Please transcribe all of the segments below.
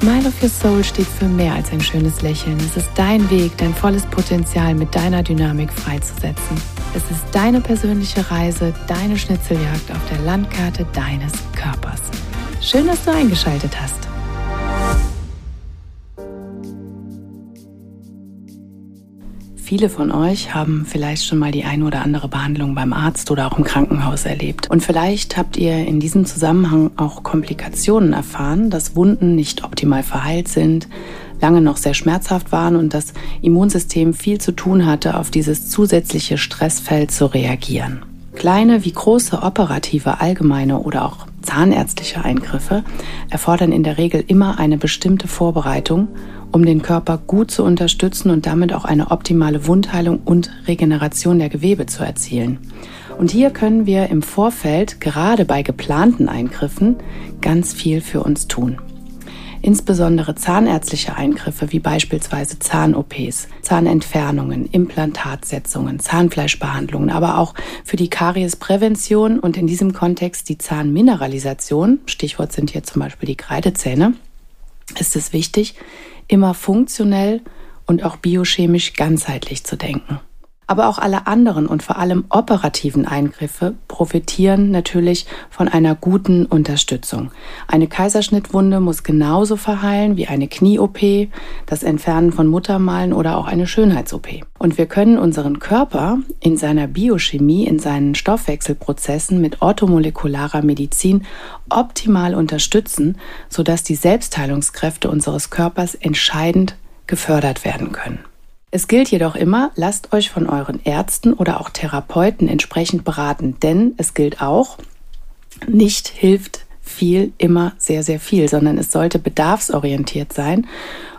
Smile of Your Soul steht für mehr als ein schönes Lächeln. Es ist dein Weg, dein volles Potenzial mit deiner Dynamik freizusetzen. Es ist deine persönliche Reise, deine Schnitzeljagd auf der Landkarte deines Körpers. Schön, dass du eingeschaltet hast. Viele von euch haben vielleicht schon mal die ein oder andere Behandlung beim Arzt oder auch im Krankenhaus erlebt. Und vielleicht habt ihr in diesem Zusammenhang auch Komplikationen erfahren, dass Wunden nicht optimal verheilt sind, lange noch sehr schmerzhaft waren und das Immunsystem viel zu tun hatte, auf dieses zusätzliche Stressfeld zu reagieren. Kleine wie große operative, allgemeine oder auch zahnärztliche Eingriffe erfordern in der Regel immer eine bestimmte Vorbereitung um den Körper gut zu unterstützen und damit auch eine optimale Wundheilung und Regeneration der Gewebe zu erzielen. Und hier können wir im Vorfeld, gerade bei geplanten Eingriffen, ganz viel für uns tun. Insbesondere zahnärztliche Eingriffe wie beispielsweise Zahn-OPs, Zahnentfernungen, Implantatsetzungen, Zahnfleischbehandlungen, aber auch für die Kariesprävention und in diesem Kontext die Zahnmineralisation, Stichwort sind hier zum Beispiel die Kreidezähne, ist es wichtig, immer funktionell und auch biochemisch ganzheitlich zu denken. Aber auch alle anderen und vor allem operativen Eingriffe profitieren natürlich von einer guten Unterstützung. Eine Kaiserschnittwunde muss genauso verheilen wie eine Knie-OP, das Entfernen von Muttermalen oder auch eine Schönheits-OP. Und wir können unseren Körper in seiner Biochemie, in seinen Stoffwechselprozessen mit orthomolekularer Medizin optimal unterstützen, sodass die Selbstheilungskräfte unseres Körpers entscheidend gefördert werden können. Es gilt jedoch immer, lasst euch von euren Ärzten oder auch Therapeuten entsprechend beraten, denn es gilt auch, nicht hilft viel immer sehr, sehr viel, sondern es sollte bedarfsorientiert sein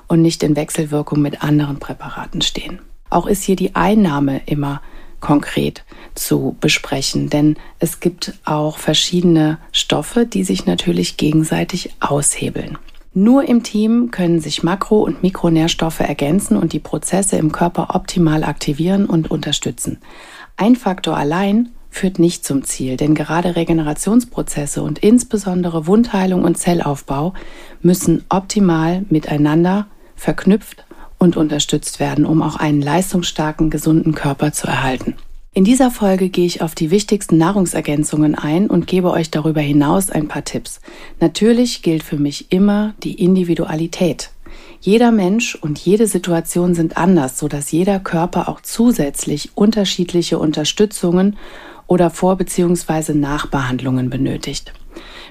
und nicht in Wechselwirkung mit anderen Präparaten stehen. Auch ist hier die Einnahme immer konkret zu besprechen, denn es gibt auch verschiedene Stoffe, die sich natürlich gegenseitig aushebeln. Nur im Team können sich Makro- und Mikronährstoffe ergänzen und die Prozesse im Körper optimal aktivieren und unterstützen. Ein Faktor allein führt nicht zum Ziel, denn gerade Regenerationsprozesse und insbesondere Wundheilung und Zellaufbau müssen optimal miteinander verknüpft und unterstützt werden, um auch einen leistungsstarken, gesunden Körper zu erhalten. In dieser Folge gehe ich auf die wichtigsten Nahrungsergänzungen ein und gebe euch darüber hinaus ein paar Tipps. Natürlich gilt für mich immer die Individualität. Jeder Mensch und jede Situation sind anders, sodass jeder Körper auch zusätzlich unterschiedliche Unterstützungen oder Vor- bzw. Nachbehandlungen benötigt.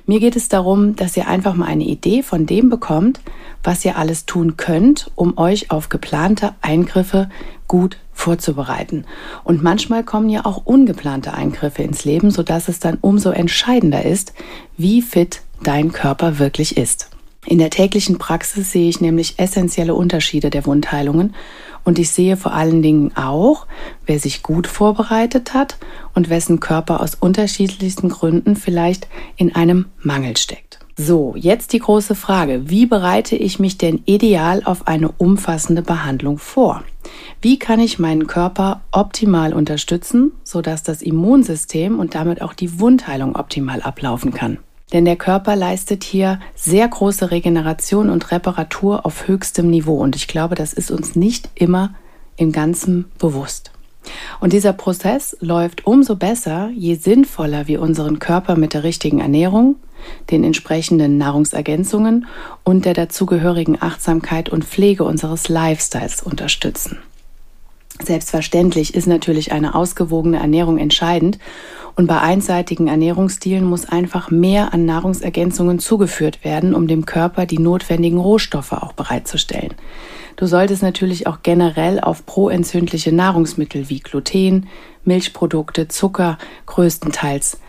Mir geht es darum, dass ihr einfach mal eine Idee von dem bekommt, was ihr alles tun könnt, um euch auf geplante Eingriffe gut vorzubereiten. Und manchmal kommen ja auch ungeplante Eingriffe ins Leben, sodass es dann umso entscheidender ist, wie fit dein Körper wirklich ist. In der täglichen Praxis sehe ich nämlich essentielle Unterschiede der Wundheilungen und ich sehe vor allen Dingen auch, wer sich gut vorbereitet hat und wessen Körper aus unterschiedlichsten Gründen vielleicht in einem Mangel steckt. So, jetzt die große Frage, wie bereite ich mich denn ideal auf eine umfassende Behandlung vor? Wie kann ich meinen Körper optimal unterstützen, sodass das Immunsystem und damit auch die Wundheilung optimal ablaufen kann? Denn der Körper leistet hier sehr große Regeneration und Reparatur auf höchstem Niveau und ich glaube, das ist uns nicht immer im Ganzen bewusst. Und dieser Prozess läuft umso besser, je sinnvoller wir unseren Körper mit der richtigen Ernährung, den entsprechenden Nahrungsergänzungen und der dazugehörigen Achtsamkeit und Pflege unseres Lifestyles unterstützen. Selbstverständlich ist natürlich eine ausgewogene Ernährung entscheidend und bei einseitigen Ernährungsstilen muss einfach mehr an Nahrungsergänzungen zugeführt werden, um dem Körper die notwendigen Rohstoffe auch bereitzustellen. Du solltest natürlich auch generell auf proentzündliche Nahrungsmittel wie Gluten, Milchprodukte, Zucker größtenteils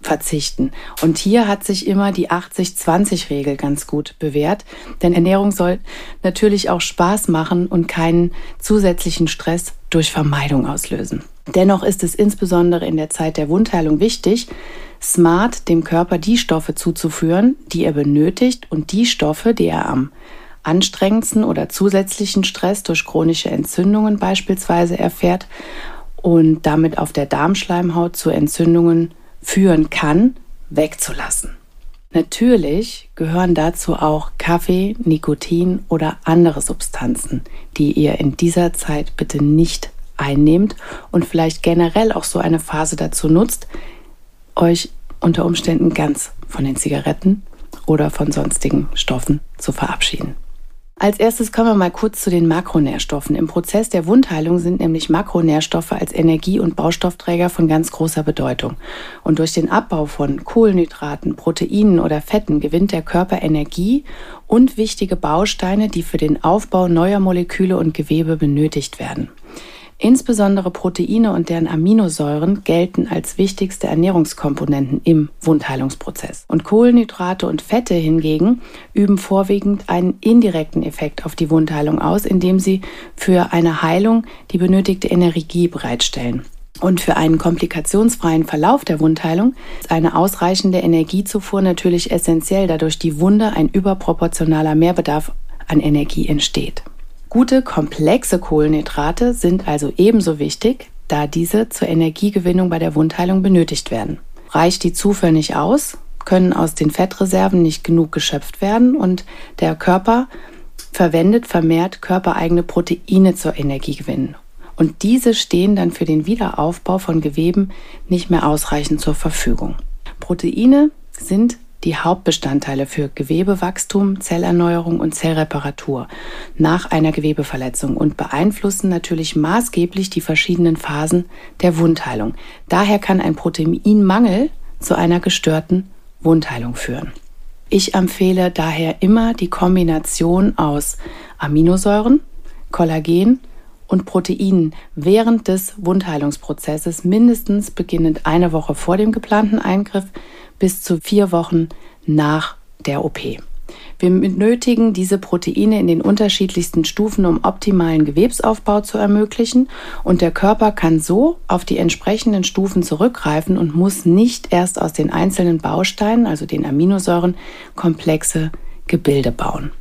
verzichten. Und hier hat sich immer die 80-20-Regel ganz gut bewährt, denn Ernährung soll natürlich auch Spaß machen und keinen zusätzlichen Stress durch Vermeidung auslösen. Dennoch ist es insbesondere in der Zeit der Wundheilung wichtig, smart dem Körper die Stoffe zuzuführen, die er benötigt und die Stoffe, die er am anstrengendsten oder zusätzlichen Stress durch chronische Entzündungen beispielsweise erfährt und damit auf der Darmschleimhaut zu Entzündungen führen kann, wegzulassen. Natürlich gehören dazu auch Kaffee, Nikotin oder andere Substanzen, die ihr in dieser Zeit bitte nicht einnehmt und vielleicht generell auch so eine Phase dazu nutzt, euch unter Umständen ganz von den Zigaretten oder von sonstigen Stoffen zu verabschieden. Als erstes kommen wir mal kurz zu den Makronährstoffen. Im Prozess der Wundheilung sind nämlich Makronährstoffe als Energie- und Baustoffträger von ganz großer Bedeutung. Und durch den Abbau von Kohlenhydraten, Proteinen oder Fetten gewinnt der Körper Energie und wichtige Bausteine, die für den Aufbau neuer Moleküle und Gewebe benötigt werden. Insbesondere Proteine und deren Aminosäuren gelten als wichtigste Ernährungskomponenten im Wundheilungsprozess. Und Kohlenhydrate und Fette hingegen üben vorwiegend einen indirekten Effekt auf die Wundheilung aus, indem sie für eine Heilung die benötigte Energie bereitstellen. Und für einen komplikationsfreien Verlauf der Wundheilung ist eine ausreichende Energiezufuhr natürlich essentiell, da durch die Wunde ein überproportionaler Mehrbedarf an Energie entsteht. Gute, komplexe Kohlenhydrate sind also ebenso wichtig, da diese zur Energiegewinnung bei der Wundheilung benötigt werden. Reicht die Zufuhr nicht aus, können aus den Fettreserven nicht genug geschöpft werden und der Körper verwendet vermehrt körpereigene Proteine zur Energiegewinnung. Und diese stehen dann für den Wiederaufbau von Geweben nicht mehr ausreichend zur Verfügung. Proteine sind die Hauptbestandteile für Gewebewachstum, Zellerneuerung und Zellreparatur nach einer Gewebeverletzung und beeinflussen natürlich maßgeblich die verschiedenen Phasen der Wundheilung. Daher kann ein Proteinmangel zu einer gestörten Wundheilung führen. Ich empfehle daher immer die Kombination aus Aminosäuren, Kollagen und Proteinen während des Wundheilungsprozesses mindestens beginnend eine Woche vor dem geplanten Eingriff bis zu vier Wochen nach der OP. Wir benötigen diese Proteine in den unterschiedlichsten Stufen, um optimalen Gewebsaufbau zu ermöglichen. Und der Körper kann so auf die entsprechenden Stufen zurückgreifen und muss nicht erst aus den einzelnen Bausteinen, also den Aminosäuren, komplexe Gebilde bauen.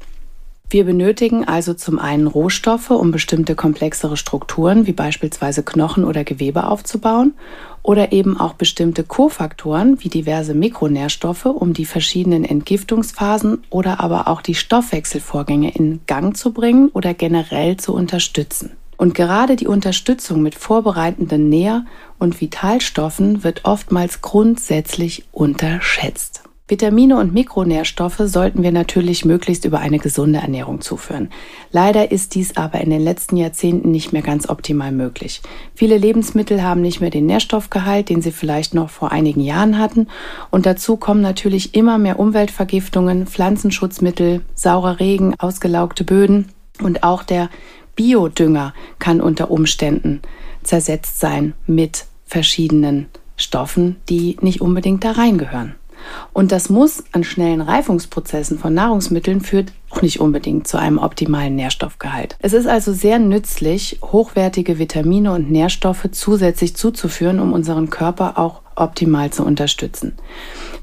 Wir benötigen also zum einen Rohstoffe, um bestimmte komplexere Strukturen wie beispielsweise Knochen oder Gewebe aufzubauen oder eben auch bestimmte Kofaktoren wie diverse Mikronährstoffe, um die verschiedenen Entgiftungsphasen oder aber auch die Stoffwechselvorgänge in Gang zu bringen oder generell zu unterstützen. Und gerade die Unterstützung mit vorbereitenden Nähr- und Vitalstoffen wird oftmals grundsätzlich unterschätzt. Vitamine und Mikronährstoffe sollten wir natürlich möglichst über eine gesunde Ernährung zuführen. Leider ist dies aber in den letzten Jahrzehnten nicht mehr ganz optimal möglich. Viele Lebensmittel haben nicht mehr den Nährstoffgehalt, den sie vielleicht noch vor einigen Jahren hatten. Und dazu kommen natürlich immer mehr Umweltvergiftungen, Pflanzenschutzmittel, saurer Regen, ausgelaugte Böden und auch der Biodünger kann unter Umständen zersetzt sein mit verschiedenen Stoffen, die nicht unbedingt da reingehören. Und das Muss an schnellen Reifungsprozessen von Nahrungsmitteln führt auch nicht unbedingt zu einem optimalen Nährstoffgehalt. Es ist also sehr nützlich, hochwertige Vitamine und Nährstoffe zusätzlich zuzuführen, um unseren Körper auch optimal zu unterstützen.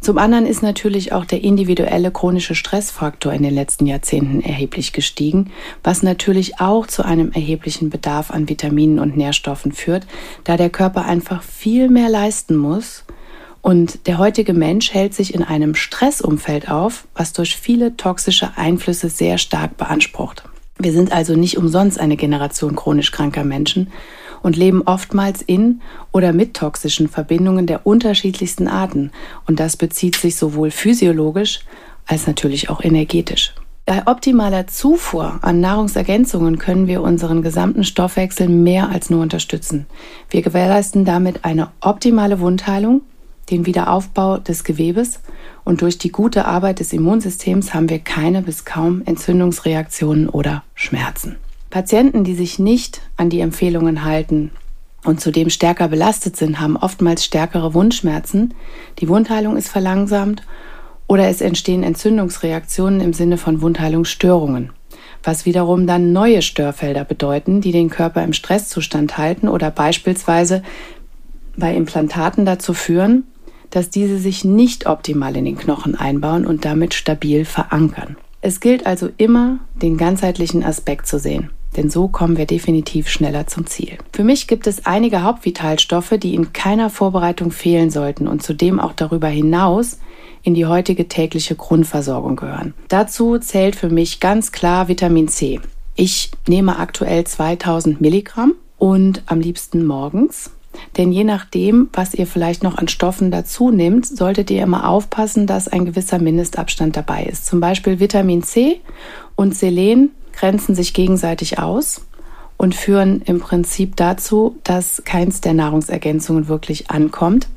Zum anderen ist natürlich auch der individuelle chronische Stressfaktor in den letzten Jahrzehnten erheblich gestiegen, was natürlich auch zu einem erheblichen Bedarf an Vitaminen und Nährstoffen führt, da der Körper einfach viel mehr leisten muss, und der heutige Mensch hält sich in einem Stressumfeld auf, was durch viele toxische Einflüsse sehr stark beansprucht. Wir sind also nicht umsonst eine Generation chronisch kranker Menschen und leben oftmals in oder mit toxischen Verbindungen der unterschiedlichsten Arten. Und das bezieht sich sowohl physiologisch als natürlich auch energetisch. Bei optimaler Zufuhr an Nahrungsergänzungen können wir unseren gesamten Stoffwechsel mehr als nur unterstützen. Wir gewährleisten damit eine optimale Wundheilung, den Wiederaufbau des Gewebes und durch die gute Arbeit des Immunsystems haben wir keine bis kaum Entzündungsreaktionen oder Schmerzen. Patienten, die sich nicht an die Empfehlungen halten und zudem stärker belastet sind, haben oftmals stärkere Wundschmerzen, die Wundheilung ist verlangsamt oder es entstehen Entzündungsreaktionen im Sinne von Wundheilungsstörungen, was wiederum dann neue Störfelder bedeuten, die den Körper im Stresszustand halten oder beispielsweise bei Implantaten dazu führen, dass diese sich nicht optimal in den Knochen einbauen und damit stabil verankern. Es gilt also immer, den ganzheitlichen Aspekt zu sehen denn so kommen wir definitiv schneller zum Ziel. Für mich gibt es einige Hauptvitalstoffe, die in keiner Vorbereitung fehlen sollten und zudem auch darüber hinaus in die heutige tägliche Grundversorgung gehören. Dazu zählt für mich ganz klar Vitamin C. Ich nehme aktuell 2000 Milligramm und am liebsten morgens. Denn je nachdem, was ihr vielleicht noch an Stoffen dazu nehmt, solltet ihr immer aufpassen, dass ein gewisser Mindestabstand dabei ist. Zum Beispiel Vitamin C und Selen grenzen sich gegenseitig aus und führen im Prinzip dazu, dass keins der Nahrungsergänzungen wirklich ankommt.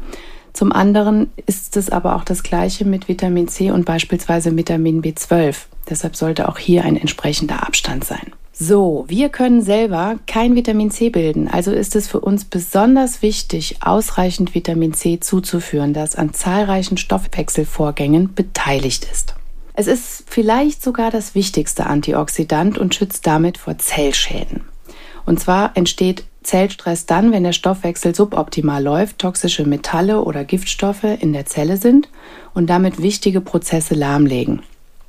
Zum anderen ist es aber auch das gleiche mit Vitamin C und beispielsweise Vitamin B12. Deshalb sollte auch hier ein entsprechender Abstand sein. So, wir können selber kein Vitamin C bilden, also ist es für uns besonders wichtig, ausreichend Vitamin C zuzuführen, das an zahlreichen Stoffwechselvorgängen beteiligt ist. Es ist vielleicht sogar das wichtigste Antioxidant und schützt damit vor Zellschäden. Und zwar entsteht Zellstress dann, wenn der Stoffwechsel suboptimal läuft, toxische Metalle oder Giftstoffe in der Zelle sind und damit wichtige Prozesse lahmlegen.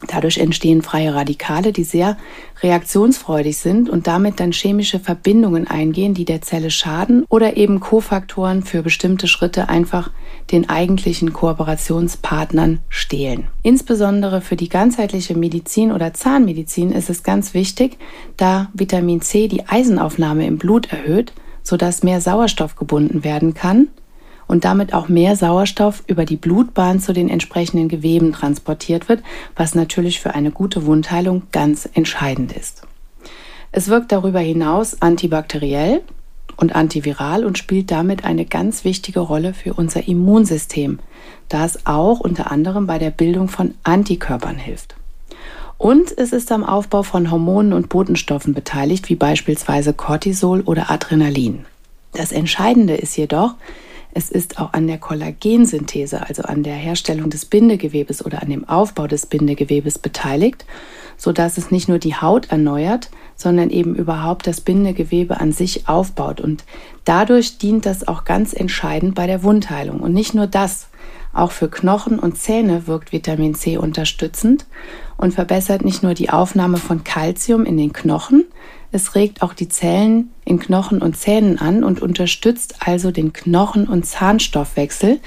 Dadurch entstehen freie Radikale, die sehr reaktionsfreudig sind und damit dann chemische Verbindungen eingehen, die der Zelle schaden oder eben Kofaktoren für bestimmte Schritte einfach den eigentlichen Kooperationspartnern stehlen. Insbesondere für die ganzheitliche Medizin oder Zahnmedizin ist es ganz wichtig, da Vitamin C die Eisenaufnahme im Blut erhöht, sodass mehr Sauerstoff gebunden werden kann und damit auch mehr Sauerstoff über die Blutbahn zu den entsprechenden Geweben transportiert wird, was natürlich für eine gute Wundheilung ganz entscheidend ist. Es wirkt darüber hinaus antibakteriell und antiviral und spielt damit eine ganz wichtige Rolle für unser Immunsystem, da es auch unter anderem bei der Bildung von Antikörpern hilft. Und es ist am Aufbau von Hormonen und Botenstoffen beteiligt, wie beispielsweise Cortisol oder Adrenalin. Das Entscheidende ist jedoch, es ist auch an der Kollagensynthese, also an der Herstellung des Bindegewebes oder an dem Aufbau des Bindegewebes beteiligt, sodass es nicht nur die Haut erneuert, sondern eben überhaupt das Bindegewebe an sich aufbaut. Und dadurch dient das auch ganz entscheidend bei der Wundheilung. Und nicht nur das, auch für Knochen und Zähne wirkt Vitamin C unterstützend und verbessert nicht nur die Aufnahme von Kalzium in den Knochen, es regt auch die Zellen in Knochen und Zähnen an und unterstützt also den Knochen- und Zahnstoffwechsel,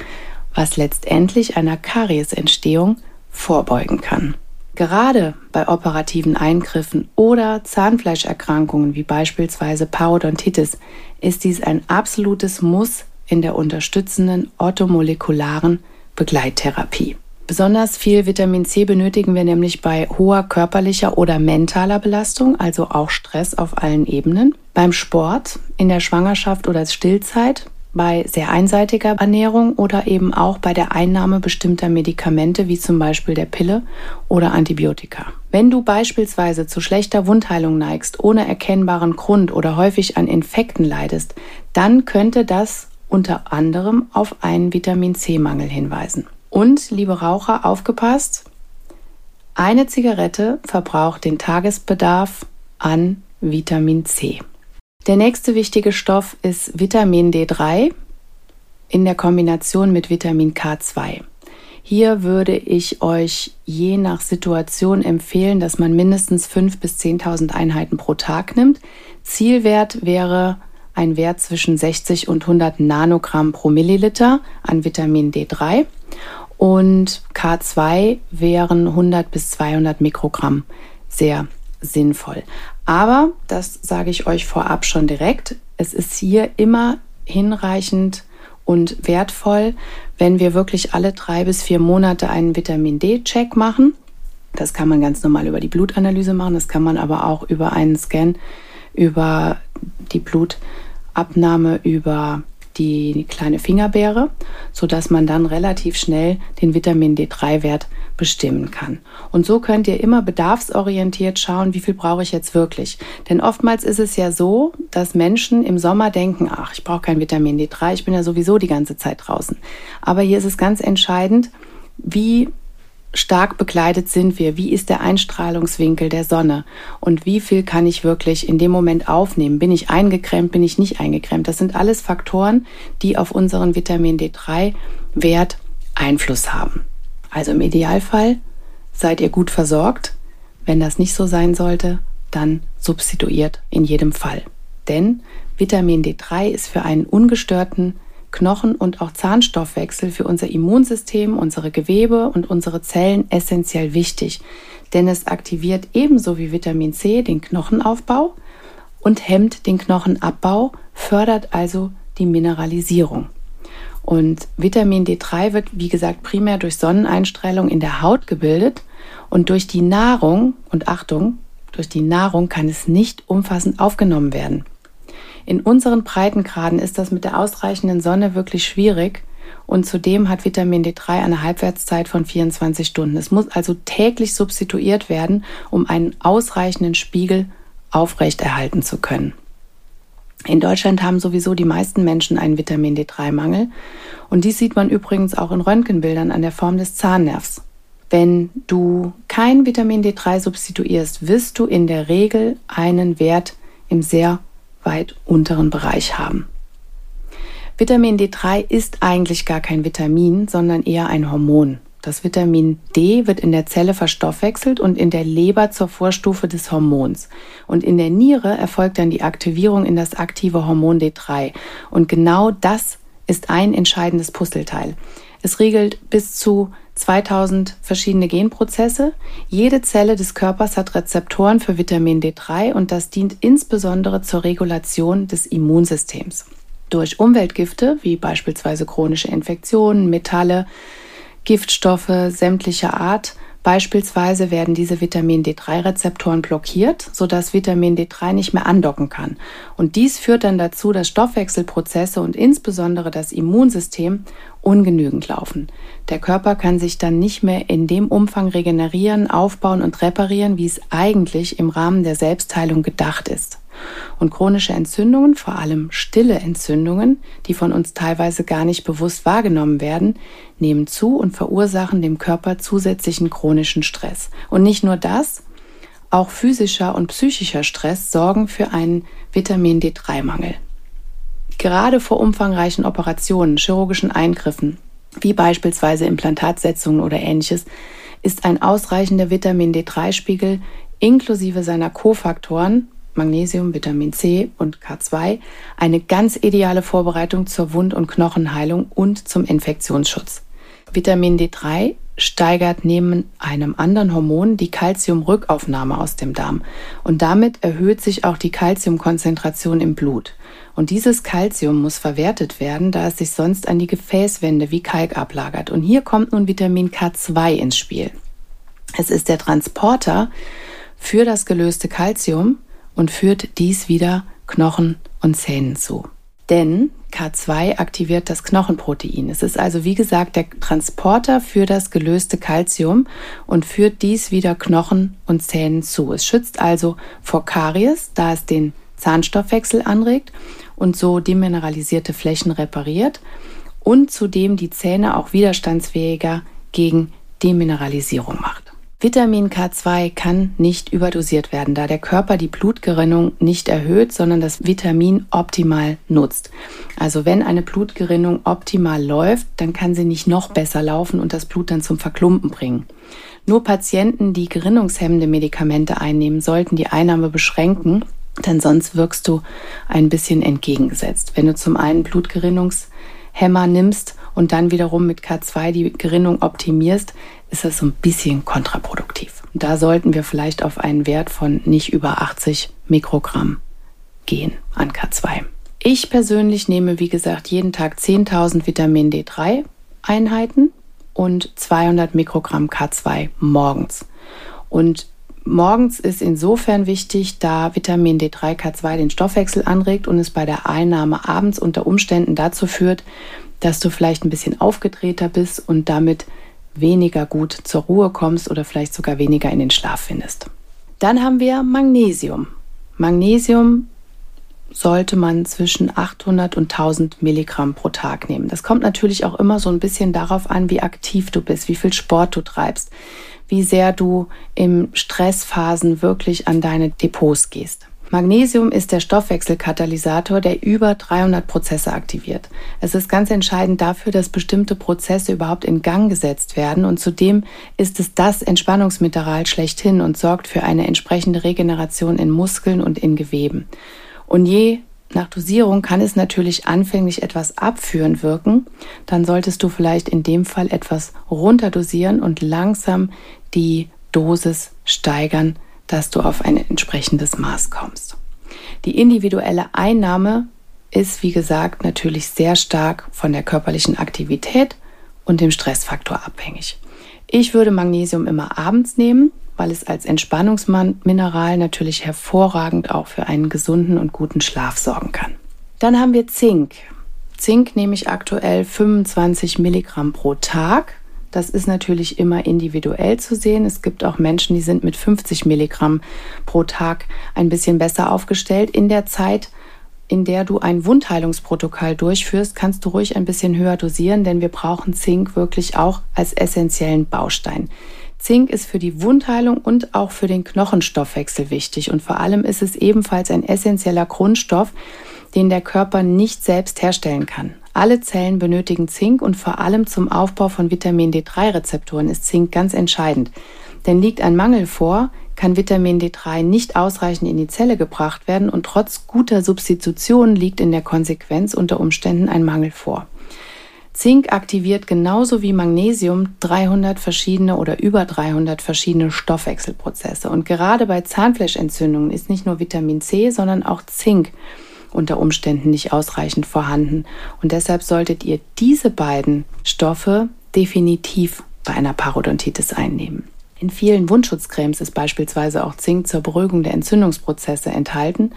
was letztendlich einer Kariesentstehung vorbeugen kann. Gerade bei operativen Eingriffen oder Zahnfleischerkrankungen wie beispielsweise Parodontitis ist dies ein absolutes Muss in der unterstützenden orthomolekularen Begleittherapie. Besonders viel Vitamin C benötigen wir nämlich bei hoher körperlicher oder mentaler Belastung, also auch Stress auf allen Ebenen, beim Sport, in der Schwangerschaft oder Stillzeit, bei sehr einseitiger Ernährung oder eben auch bei der Einnahme bestimmter Medikamente wie zum Beispiel der Pille oder Antibiotika. Wenn du beispielsweise zu schlechter Wundheilung neigst, ohne erkennbaren Grund oder häufig an Infekten leidest, dann könnte das unter anderem auf einen Vitamin C-Mangel hinweisen. Und, liebe Raucher, aufgepasst, eine Zigarette verbraucht den Tagesbedarf an Vitamin C. Der nächste wichtige Stoff ist Vitamin D3 in der Kombination mit Vitamin K2. Hier würde ich euch je nach Situation empfehlen, dass man mindestens 5.000 bis 10.000 Einheiten pro Tag nimmt. Zielwert wäre ein Wert zwischen 60 und 100 Nanogramm pro Milliliter an Vitamin D3 und K2 wären 100 bis 200 Mikrogramm sehr sinnvoll. Aber, das sage ich euch vorab schon direkt, es ist hier immer hinreichend und wertvoll, wenn wir wirklich alle drei bis vier Monate einen Vitamin D-Check machen. Das kann man ganz normal über die Blutanalyse machen, das kann man aber auch über einen Scan, über die Blutabnahme, über die kleine Fingerbeere, sodass man dann relativ schnell den Vitamin D3-Wert bestimmen kann. Und so könnt ihr immer bedarfsorientiert schauen, wie viel brauche ich jetzt wirklich. Denn oftmals ist es ja so, dass Menschen im Sommer denken, ach, ich brauche kein Vitamin D3, ich bin ja sowieso die ganze Zeit draußen. Aber hier ist es ganz entscheidend, wie stark bekleidet sind wir? Wie ist der Einstrahlungswinkel der Sonne? Und wie viel kann ich wirklich in dem Moment aufnehmen? Bin ich eingecremt? Bin ich nicht eingecremt? Das sind alles Faktoren, die auf unseren Vitamin D3-Wert Einfluss haben. Also im Idealfall seid ihr gut versorgt. Wenn das nicht so sein sollte, dann substituiert in jedem Fall. Denn Vitamin D3 ist für einen ungestörten Knochen- und auch Zahnstoffwechsel für unser Immunsystem, unsere Gewebe und unsere Zellen essentiell wichtig, denn es aktiviert ebenso wie Vitamin C den Knochenaufbau und hemmt den Knochenabbau, fördert also die Mineralisierung. Und Vitamin D3 wird, wie gesagt, primär durch Sonneneinstrahlung in der Haut gebildet und durch die Nahrung, und Achtung, durch die Nahrung kann es nicht umfassend aufgenommen werden. In unseren Breitengraden ist das mit der ausreichenden Sonne wirklich schwierig und zudem hat Vitamin D3 eine Halbwertszeit von 24 Stunden. Es muss also täglich substituiert werden, um einen ausreichenden Spiegel aufrechterhalten zu können. In Deutschland haben sowieso die meisten Menschen einen Vitamin D3-Mangel und dies sieht man übrigens auch in Röntgenbildern an der Form des Zahnnervs. Wenn du kein Vitamin D3 substituierst, wirst du in der Regel einen Wert im sehr weit unteren Bereich haben. Vitamin D3 ist eigentlich gar kein Vitamin, sondern eher ein Hormon. Das Vitamin D wird in der Zelle verstoffwechselt und in der Leber zur Vorstufe des Hormons. Und in der Niere erfolgt dann die Aktivierung in das aktive Hormon D3. Und genau das ist ein entscheidendes Puzzleteil. Es regelt bis zu 2000 verschiedene Genprozesse. Jede Zelle des Körpers hat Rezeptoren für Vitamin D3 und das dient insbesondere zur Regulation des Immunsystems. Durch Umweltgifte wie beispielsweise chronische Infektionen, Metalle, Giftstoffe sämtlicher Art. Beispielsweise werden diese Vitamin D3-Rezeptoren blockiert, sodass Vitamin D3 nicht mehr andocken kann. Und dies führt dann dazu, dass Stoffwechselprozesse und insbesondere das Immunsystem ungenügend laufen. Der Körper kann sich dann nicht mehr in dem Umfang regenerieren, aufbauen und reparieren, wie es eigentlich im Rahmen der Selbstheilung gedacht ist. Und chronische Entzündungen, vor allem stille Entzündungen, die von uns teilweise gar nicht bewusst wahrgenommen werden, nehmen zu und verursachen dem Körper zusätzlichen chronischen Stress. Und nicht nur das, auch physischer und psychischer Stress sorgen für einen Vitamin D3-Mangel. Gerade vor umfangreichen Operationen, chirurgischen Eingriffen, wie beispielsweise Implantatsetzungen oder ähnliches, ist ein ausreichender Vitamin D3-Spiegel inklusive seiner Kofaktoren Magnesium, Vitamin C und K2 eine ganz ideale Vorbereitung zur Wund- und Knochenheilung und zum Infektionsschutz. Vitamin D3 steigert neben einem anderen Hormon die Calciumrückaufnahme aus dem Darm und damit erhöht sich auch die Calciumkonzentration im Blut. Und dieses Calcium muss verwertet werden, da es sich sonst an die Gefäßwände wie Kalk ablagert. Und hier kommt nun Vitamin K2 ins Spiel. Es ist der Transporter für das gelöste Calcium und führt dies wieder Knochen und Zähnen zu. Denn K2 aktiviert das Knochenprotein. Es ist also wie gesagt der Transporter für das gelöste Kalzium und führt dies wieder Knochen und Zähnen zu. Es schützt also vor Karies, da es den Zahnstoffwechsel anregt und so demineralisierte Flächen repariert und zudem die Zähne auch widerstandsfähiger gegen Demineralisierung macht. Vitamin K2 kann nicht überdosiert werden, da der Körper die Blutgerinnung nicht erhöht, sondern das Vitamin optimal nutzt. Also wenn eine Blutgerinnung optimal läuft, dann kann sie nicht noch besser laufen und das Blut dann zum Verklumpen bringen. Nur Patienten, die gerinnungshemmende Medikamente einnehmen, sollten die Einnahme beschränken, denn sonst wirkst du ein bisschen entgegengesetzt. Wenn du zum einen Blutgerinnungshemmer nimmst und dann wiederum mit K2 die Gerinnung optimierst, ist das so ein bisschen kontraproduktiv. Da sollten wir vielleicht auf einen Wert von nicht über 80 Mikrogramm gehen an K2. Ich persönlich nehme, wie gesagt, jeden Tag 10.000 Vitamin D3 Einheiten und 200 Mikrogramm K2 morgens. Und Morgens ist insofern wichtig, da Vitamin D3K2 den Stoffwechsel anregt und es bei der Einnahme abends unter Umständen dazu führt, dass du vielleicht ein bisschen aufgedrehter bist und damit weniger gut zur Ruhe kommst oder vielleicht sogar weniger in den Schlaf findest. Dann haben wir Magnesium. Magnesium sollte man zwischen 800 und 1000 Milligramm pro Tag nehmen. Das kommt natürlich auch immer so ein bisschen darauf an, wie aktiv du bist, wie viel Sport du treibst, wie sehr du im Stressphasen wirklich an deine Depots gehst. Magnesium ist der Stoffwechselkatalysator, der über 300 Prozesse aktiviert. Es ist ganz entscheidend dafür, dass bestimmte Prozesse überhaupt in Gang gesetzt werden und zudem ist es das Entspannungsmineral schlechthin und sorgt für eine entsprechende Regeneration in Muskeln und in Geweben. Und je nach Dosierung kann es natürlich anfänglich etwas abführend wirken. Dann solltest du vielleicht in dem Fall etwas runterdosieren und langsam die Dosis steigern, dass du auf ein entsprechendes Maß kommst. Die individuelle Einnahme ist, wie gesagt, natürlich sehr stark von der körperlichen Aktivität und dem Stressfaktor abhängig. Ich würde Magnesium immer abends nehmen, weil es als Entspannungsmineral natürlich hervorragend auch für einen gesunden und guten Schlaf sorgen kann. Dann haben wir Zink. Zink nehme ich aktuell 25 Milligramm pro Tag. Das ist natürlich immer individuell zu sehen. Es gibt auch Menschen, die sind mit 50 Milligramm pro Tag ein bisschen besser aufgestellt. In der Zeit, in der du ein Wundheilungsprotokoll durchführst, kannst du ruhig ein bisschen höher dosieren, denn wir brauchen Zink wirklich auch als essentiellen Baustein. Zink ist für die Wundheilung und auch für den Knochenstoffwechsel wichtig und vor allem ist es ebenfalls ein essentieller Grundstoff, den der Körper nicht selbst herstellen kann. Alle Zellen benötigen Zink und vor allem zum Aufbau von Vitamin D3-Rezeptoren ist Zink ganz entscheidend. Denn liegt ein Mangel vor, kann Vitamin D3 nicht ausreichend in die Zelle gebracht werden und trotz guter Substitution liegt in der Konsequenz unter Umständen ein Mangel vor. Zink aktiviert genauso wie Magnesium 300 verschiedene oder über 300 verschiedene Stoffwechselprozesse. Und gerade bei Zahnfleischentzündungen ist nicht nur Vitamin C, sondern auch Zink unter Umständen nicht ausreichend vorhanden. Und deshalb solltet ihr diese beiden Stoffe definitiv bei einer Parodontitis einnehmen. In vielen Wundschutzcremes ist beispielsweise auch Zink zur Beruhigung der Entzündungsprozesse enthalten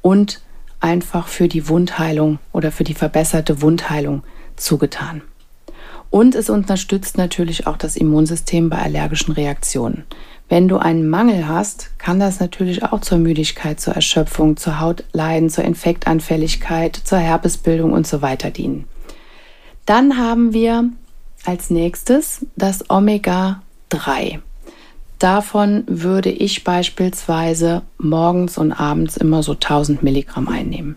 und einfach für die Wundheilung oder für die verbesserte Wundheilung zugetan. Und es unterstützt natürlich auch das Immunsystem bei allergischen Reaktionen. Wenn du einen Mangel hast, kann das natürlich auch zur Müdigkeit, zur Erschöpfung, zur Hautleiden, zur Infektanfälligkeit, zur Herpesbildung und so weiter dienen. Dann haben wir als nächstes das Omega-3. Davon würde ich beispielsweise morgens und abends immer so 1000 Milligramm einnehmen.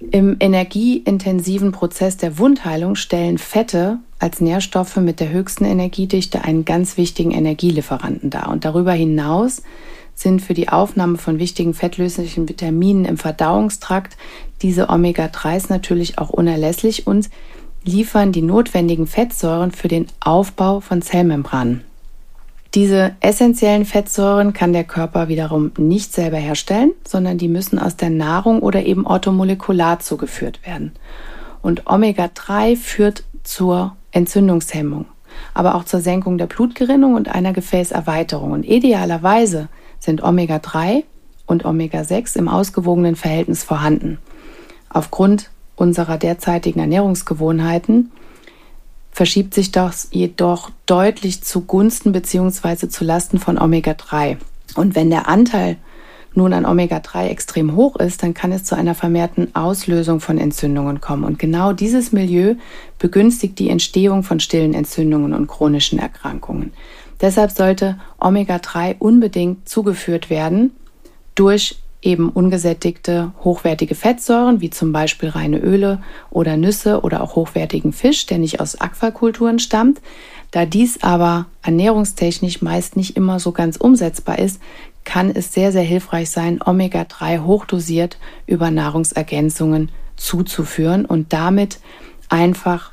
Im energieintensiven Prozess der Wundheilung stellen Fette als Nährstoffe mit der höchsten Energiedichte einen ganz wichtigen Energielieferanten dar. Und darüber hinaus sind für die Aufnahme von wichtigen fettlöslichen Vitaminen im Verdauungstrakt diese Omega-3s natürlich auch unerlässlich und liefern die notwendigen Fettsäuren für den Aufbau von Zellmembranen. Diese essentiellen Fettsäuren kann der Körper wiederum nicht selber herstellen, sondern die müssen aus der Nahrung oder eben orthomolekular zugeführt werden. Und Omega-3 führt zur Entzündungshemmung, aber auch zur Senkung der Blutgerinnung und einer Gefäßerweiterung. Und idealerweise sind Omega-3 und Omega-6 im ausgewogenen Verhältnis vorhanden. Aufgrund unserer derzeitigen Ernährungsgewohnheiten verschiebt sich das jedoch deutlich zugunsten bzw. zu Lasten von Omega-3. Und wenn der Anteil nun an Omega-3 extrem hoch ist, dann kann es zu einer vermehrten Auslösung von Entzündungen kommen. Und genau dieses Milieu begünstigt die Entstehung von stillen Entzündungen und chronischen Erkrankungen. Deshalb sollte Omega-3 unbedingt zugeführt werden durch eben ungesättigte, hochwertige Fettsäuren, wie zum Beispiel reine Öle oder Nüsse oder auch hochwertigen Fisch, der nicht aus Aquakulturen stammt. Da dies aber ernährungstechnisch meist nicht immer so ganz umsetzbar ist, kann es sehr, sehr hilfreich sein, Omega-3 hochdosiert über Nahrungsergänzungen zuzuführen und damit einfach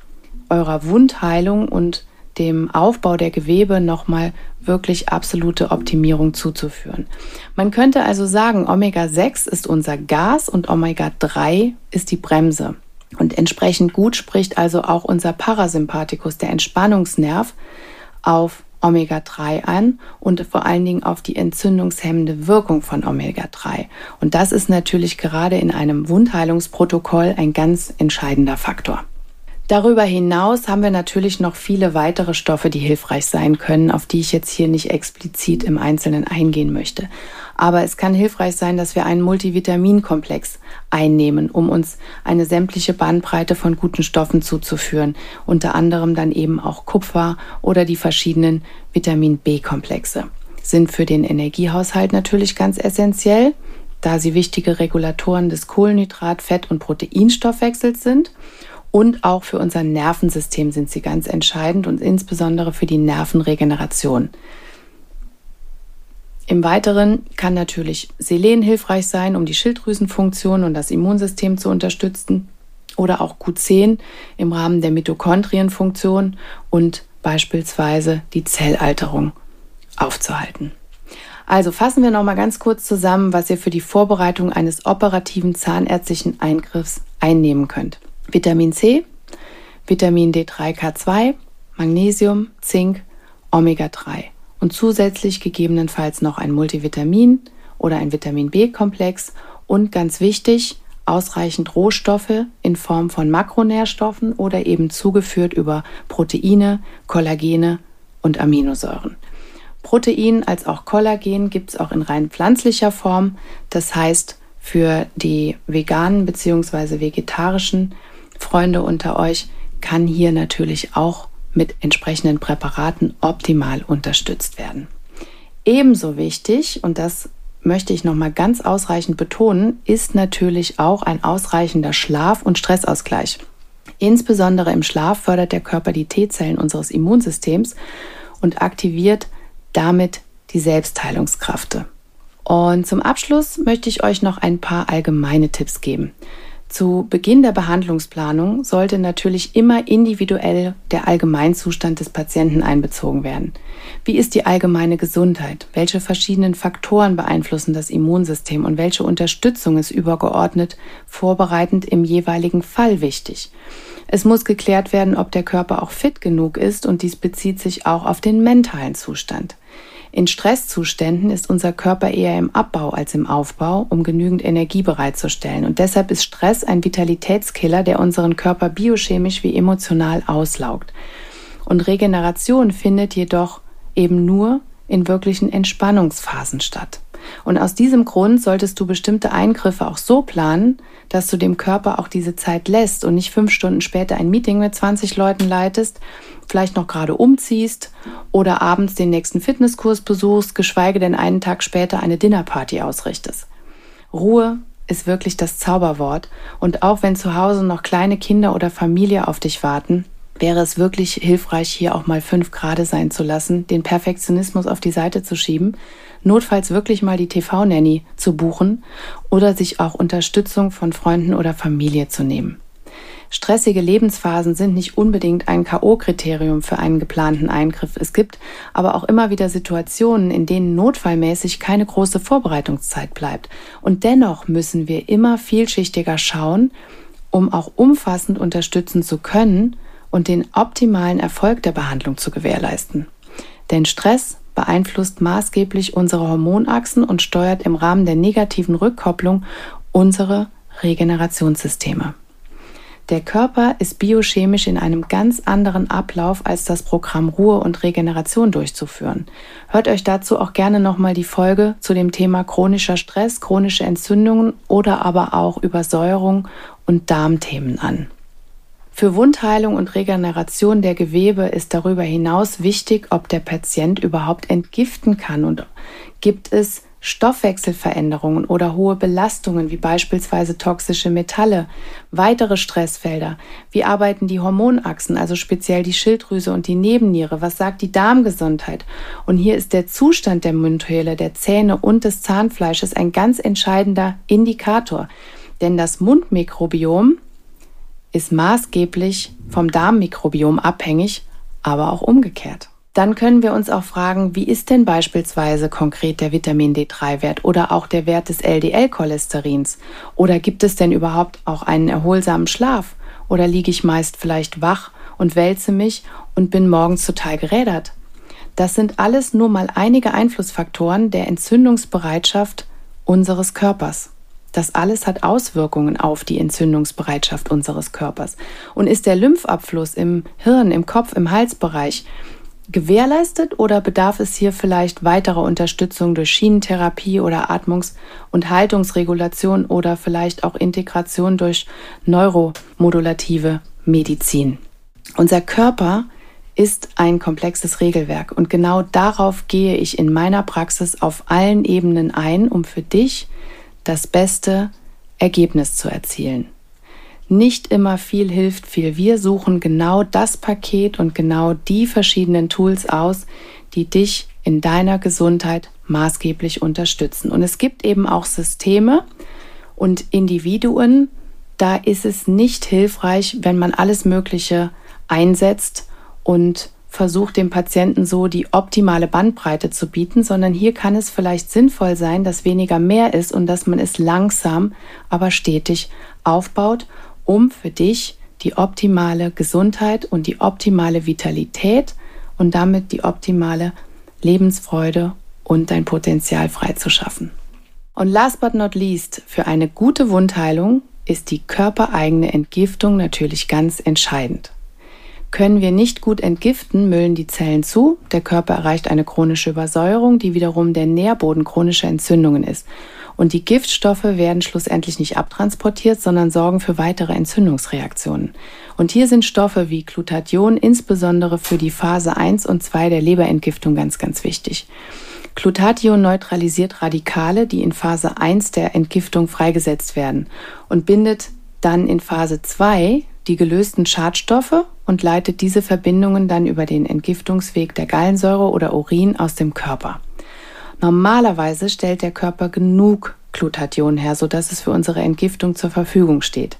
eurer Wundheilung und dem Aufbau der Gewebe nochmal wirklich absolute Optimierung zuzuführen. Man könnte also sagen, Omega-6 ist unser Gas und Omega-3 ist die Bremse. Und entsprechend gut spricht also auch unser Parasympathikus, der Entspannungsnerv, auf Omega-3 an und vor allen Dingen auf die entzündungshemmende Wirkung von Omega-3. Und das ist natürlich gerade in einem Wundheilungsprotokoll ein ganz entscheidender Faktor. Darüber hinaus haben wir natürlich noch viele weitere Stoffe, die hilfreich sein können, auf die ich jetzt hier nicht explizit im Einzelnen eingehen möchte. Aber es kann hilfreich sein, dass wir einen Multivitaminkomplex einnehmen, um uns eine sämtliche Bandbreite von guten Stoffen zuzuführen, unter anderem dann eben auch Kupfer oder die verschiedenen Vitamin B-Komplexe. Sind für den Energiehaushalt natürlich ganz essentiell, da sie wichtige Regulatoren des Kohlenhydrat-, Fett- und Proteinstoffwechsels sind und auch für unser Nervensystem sind sie ganz entscheidend und insbesondere für die Nervenregeneration. Im Weiteren kann natürlich Selen hilfreich sein, um die Schilddrüsenfunktion und das Immunsystem zu unterstützen oder auch Q10 im Rahmen der Mitochondrienfunktion und beispielsweise die Zellalterung aufzuhalten. Also fassen wir noch mal ganz kurz zusammen, was ihr für die Vorbereitung eines operativen zahnärztlichen Eingriffs einnehmen könnt. Vitamin C, Vitamin D3K2, Magnesium, Zink, Omega-3 und zusätzlich gegebenenfalls noch ein Multivitamin oder ein Vitamin B-Komplex und ganz wichtig, ausreichend Rohstoffe in Form von Makronährstoffen oder eben zugeführt über Proteine, Kollagene und Aminosäuren. Protein als auch Kollagen gibt es auch in rein pflanzlicher Form. Das heißt, für die veganen bzw. vegetarischen Freunde unter euch, kann hier natürlich auch mit entsprechenden Präparaten optimal unterstützt werden. Ebenso wichtig, und das möchte ich nochmal ganz ausreichend betonen, ist natürlich auch ein ausreichender Schlaf- und Stressausgleich. Insbesondere im Schlaf fördert der Körper die T-Zellen unseres Immunsystems und aktiviert damit die Selbstheilungskraft. Und zum Abschluss möchte ich euch noch ein paar allgemeine Tipps geben. Zu Beginn der Behandlungsplanung sollte natürlich immer individuell der Allgemeinzustand des Patienten einbezogen werden. Wie ist die allgemeine Gesundheit? Welche verschiedenen Faktoren beeinflussen das Immunsystem und welche Unterstützung ist übergeordnet vorbereitend im jeweiligen Fall wichtig? Es muss geklärt werden, ob der Körper auch fit genug ist und dies bezieht sich auch auf den mentalen Zustand. In Stresszuständen ist unser Körper eher im Abbau als im Aufbau, um genügend Energie bereitzustellen. Und deshalb ist Stress ein Vitalitätskiller, der unseren Körper biochemisch wie emotional auslaugt. Und Regeneration findet jedoch eben nur in wirklichen Entspannungsphasen statt. Und aus diesem Grund solltest du bestimmte Eingriffe auch so planen, dass du dem Körper auch diese Zeit lässt und nicht fünf Stunden später ein Meeting mit 20 Leuten leitest, vielleicht noch gerade umziehst oder abends den nächsten Fitnesskurs besuchst, geschweige denn einen Tag später eine Dinnerparty ausrichtest. Ruhe ist wirklich das Zauberwort und auch wenn zu Hause noch kleine Kinder oder Familie auf dich warten, wäre es wirklich hilfreich, hier auch mal fünf Grade sein zu lassen, den Perfektionismus auf die Seite zu schieben, notfalls wirklich mal die TV-Nanny zu buchen oder sich auch Unterstützung von Freunden oder Familie zu nehmen. Stressige Lebensphasen sind nicht unbedingt ein KO-Kriterium für einen geplanten Eingriff. Es gibt aber auch immer wieder Situationen, in denen notfallmäßig keine große Vorbereitungszeit bleibt. Und dennoch müssen wir immer vielschichtiger schauen, um auch umfassend unterstützen zu können und den optimalen Erfolg der Behandlung zu gewährleisten. Denn Stress beeinflusst maßgeblich unsere Hormonachsen und steuert im Rahmen der negativen Rückkopplung unsere Regenerationssysteme. Der Körper ist biochemisch in einem ganz anderen Ablauf als das Programm Ruhe und Regeneration durchzuführen. Hört euch dazu auch gerne nochmal die Folge zu dem Thema chronischer Stress, chronische Entzündungen oder aber auch Übersäuerung und Darmthemen an. Für Wundheilung und Regeneration der Gewebe ist darüber hinaus wichtig, ob der Patient überhaupt entgiften kann und gibt es Stoffwechselveränderungen oder hohe Belastungen wie beispielsweise toxische Metalle, weitere Stressfelder, wie arbeiten die Hormonachsen, also speziell die Schilddrüse und die Nebenniere, was sagt die Darmgesundheit. Und hier ist der Zustand der Mundhöhle, der Zähne und des Zahnfleisches ein ganz entscheidender Indikator. Denn das Mundmikrobiom ist maßgeblich vom Darmmikrobiom abhängig, aber auch umgekehrt. Dann können wir uns auch fragen, wie ist denn beispielsweise konkret der Vitamin D3-Wert oder auch der Wert des LDL-Cholesterins? Oder gibt es denn überhaupt auch einen erholsamen Schlaf? Oder liege ich meist vielleicht wach und wälze mich und bin morgens total gerädert? Das sind alles nur mal einige Einflussfaktoren der Entzündungsbereitschaft unseres Körpers. Das alles hat Auswirkungen auf die Entzündungsbereitschaft unseres Körpers. Und ist der Lymphabfluss im Hirn, im Kopf, im Halsbereich gewährleistet oder bedarf es hier vielleicht weiterer Unterstützung durch Schienentherapie oder Atmungs- und Haltungsregulation oder vielleicht auch Integration durch neuromodulative Medizin? Unser Körper ist ein komplexes Regelwerk und genau darauf gehe ich in meiner Praxis auf allen Ebenen ein, um für dich das beste Ergebnis zu erzielen. Nicht immer viel hilft viel. Wir suchen genau das Paket und genau die verschiedenen Tools aus, die dich in deiner Gesundheit maßgeblich unterstützen. Und es gibt eben auch Systeme und Individuen, da ist es nicht hilfreich, wenn man alles Mögliche einsetzt und versucht dem Patienten so die optimale Bandbreite zu bieten, sondern hier kann es vielleicht sinnvoll sein, dass weniger mehr ist und dass man es langsam, aber stetig aufbaut, um für dich die optimale Gesundheit und die optimale Vitalität und damit die optimale Lebensfreude und dein Potenzial freizuschaffen. Und last but not least, für eine gute Wundheilung ist die körpereigene Entgiftung natürlich ganz entscheidend. Können wir nicht gut entgiften, müllen die Zellen zu, der Körper erreicht eine chronische Übersäuerung, die wiederum der Nährboden chronischer Entzündungen ist. Und die Giftstoffe werden schlussendlich nicht abtransportiert, sondern sorgen für weitere Entzündungsreaktionen. Und hier sind Stoffe wie Glutathion insbesondere für die Phase 1 und 2 der Leberentgiftung ganz, ganz wichtig. Glutathion neutralisiert Radikale, die in Phase 1 der Entgiftung freigesetzt werden und bindet dann in Phase 2 die gelösten Schadstoffe und leitet diese Verbindungen dann über den Entgiftungsweg der Gallensäure oder Urin aus dem Körper. Normalerweise stellt der Körper genug Glutathion her, sodass es für unsere Entgiftung zur Verfügung steht.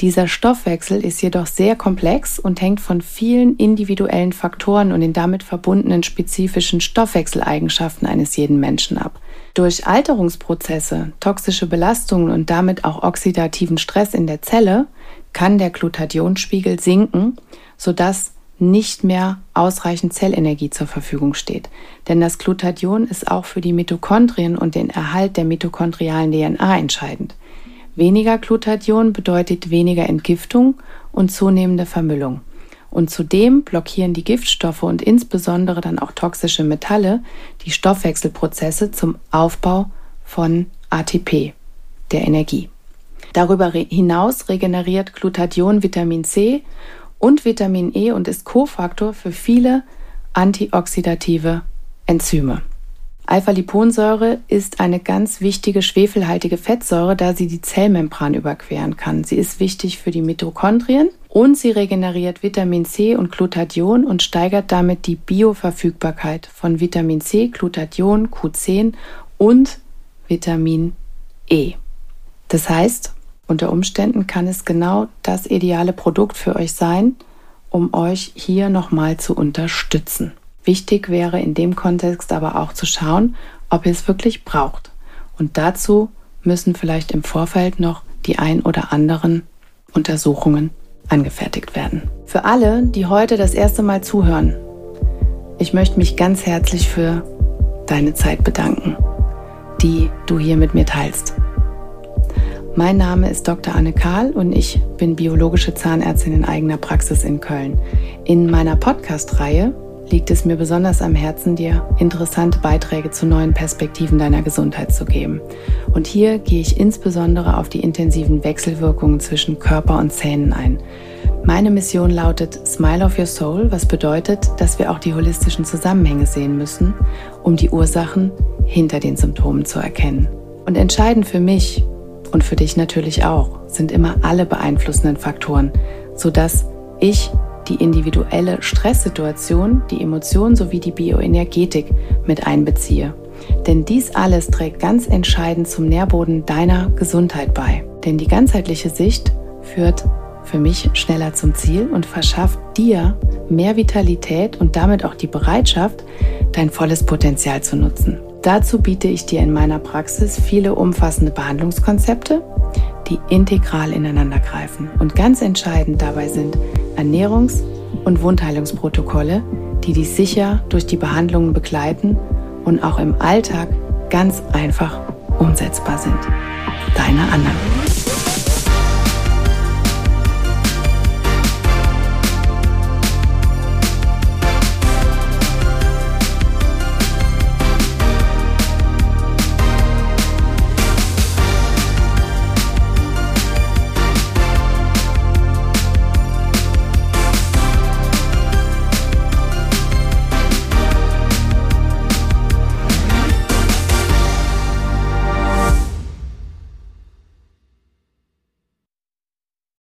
Dieser Stoffwechsel ist jedoch sehr komplex und hängt von vielen individuellen Faktoren und den damit verbundenen spezifischen Stoffwechseleigenschaften eines jeden Menschen ab. Durch Alterungsprozesse, toxische Belastungen und damit auch oxidativen Stress in der Zelle kann der Glutathionspiegel sinken, sodass nicht mehr ausreichend Zellenergie zur Verfügung steht. Denn das Glutathion ist auch für die Mitochondrien und den Erhalt der mitochondrialen DNA entscheidend. Weniger Glutathion bedeutet weniger Entgiftung und zunehmende Vermüllung. Und zudem blockieren die Giftstoffe und insbesondere dann auch toxische Metalle die Stoffwechselprozesse zum Aufbau von ATP, der Energie. Darüber hinaus regeneriert Glutathion Vitamin C und Vitamin E und ist Kofaktor für viele antioxidative Enzyme. Alpha-Liponsäure ist eine ganz wichtige schwefelhaltige Fettsäure, da sie die Zellmembran überqueren kann. Sie ist wichtig für die Mitochondrien und sie regeneriert Vitamin C und Glutathion und steigert damit die Bioverfügbarkeit von Vitamin C, Glutathion, Q10 und Vitamin E. Das heißt, unter Umständen kann es genau das ideale Produkt für euch sein, um euch hier nochmal zu unterstützen. Wichtig wäre in dem Kontext aber auch zu schauen, ob ihr es wirklich braucht. Und dazu müssen vielleicht im Vorfeld noch die ein oder anderen Untersuchungen angefertigt werden. Für alle, die heute das erste Mal zuhören, ich möchte mich ganz herzlich für deine Zeit bedanken, die du hier mit mir teilst. Mein Name ist Dr. Anne Kahl und ich bin biologische Zahnärztin in eigener Praxis in Köln. In meiner Podcast-Reihe liegt es mir besonders am Herzen, dir interessante Beiträge zu neuen Perspektiven deiner Gesundheit zu geben. Und hier gehe ich insbesondere auf die intensiven Wechselwirkungen zwischen Körper und Zähnen ein. Meine Mission lautet Smile of Your Soul, was bedeutet, dass wir auch die holistischen Zusammenhänge sehen müssen, um die Ursachen hinter den Symptomen zu erkennen. Und entscheidend für mich und für dich natürlich auch, sind immer alle beeinflussenden Faktoren, sodass ich die individuelle Stresssituation, die Emotionen sowie die Bioenergetik mit einbeziehe. Denn dies alles trägt ganz entscheidend zum Nährboden deiner Gesundheit bei. Denn die ganzheitliche Sicht führt für mich schneller zum Ziel und verschafft dir mehr Vitalität und damit auch die Bereitschaft, dein volles Potenzial zu nutzen. Dazu biete ich dir in meiner Praxis viele umfassende Behandlungskonzepte, die integral ineinander greifen und ganz entscheidend dabei sind Ernährungs- und Wundheilungsprotokolle, die dich sicher durch die Behandlungen begleiten und auch im Alltag ganz einfach umsetzbar sind. Deine Anna.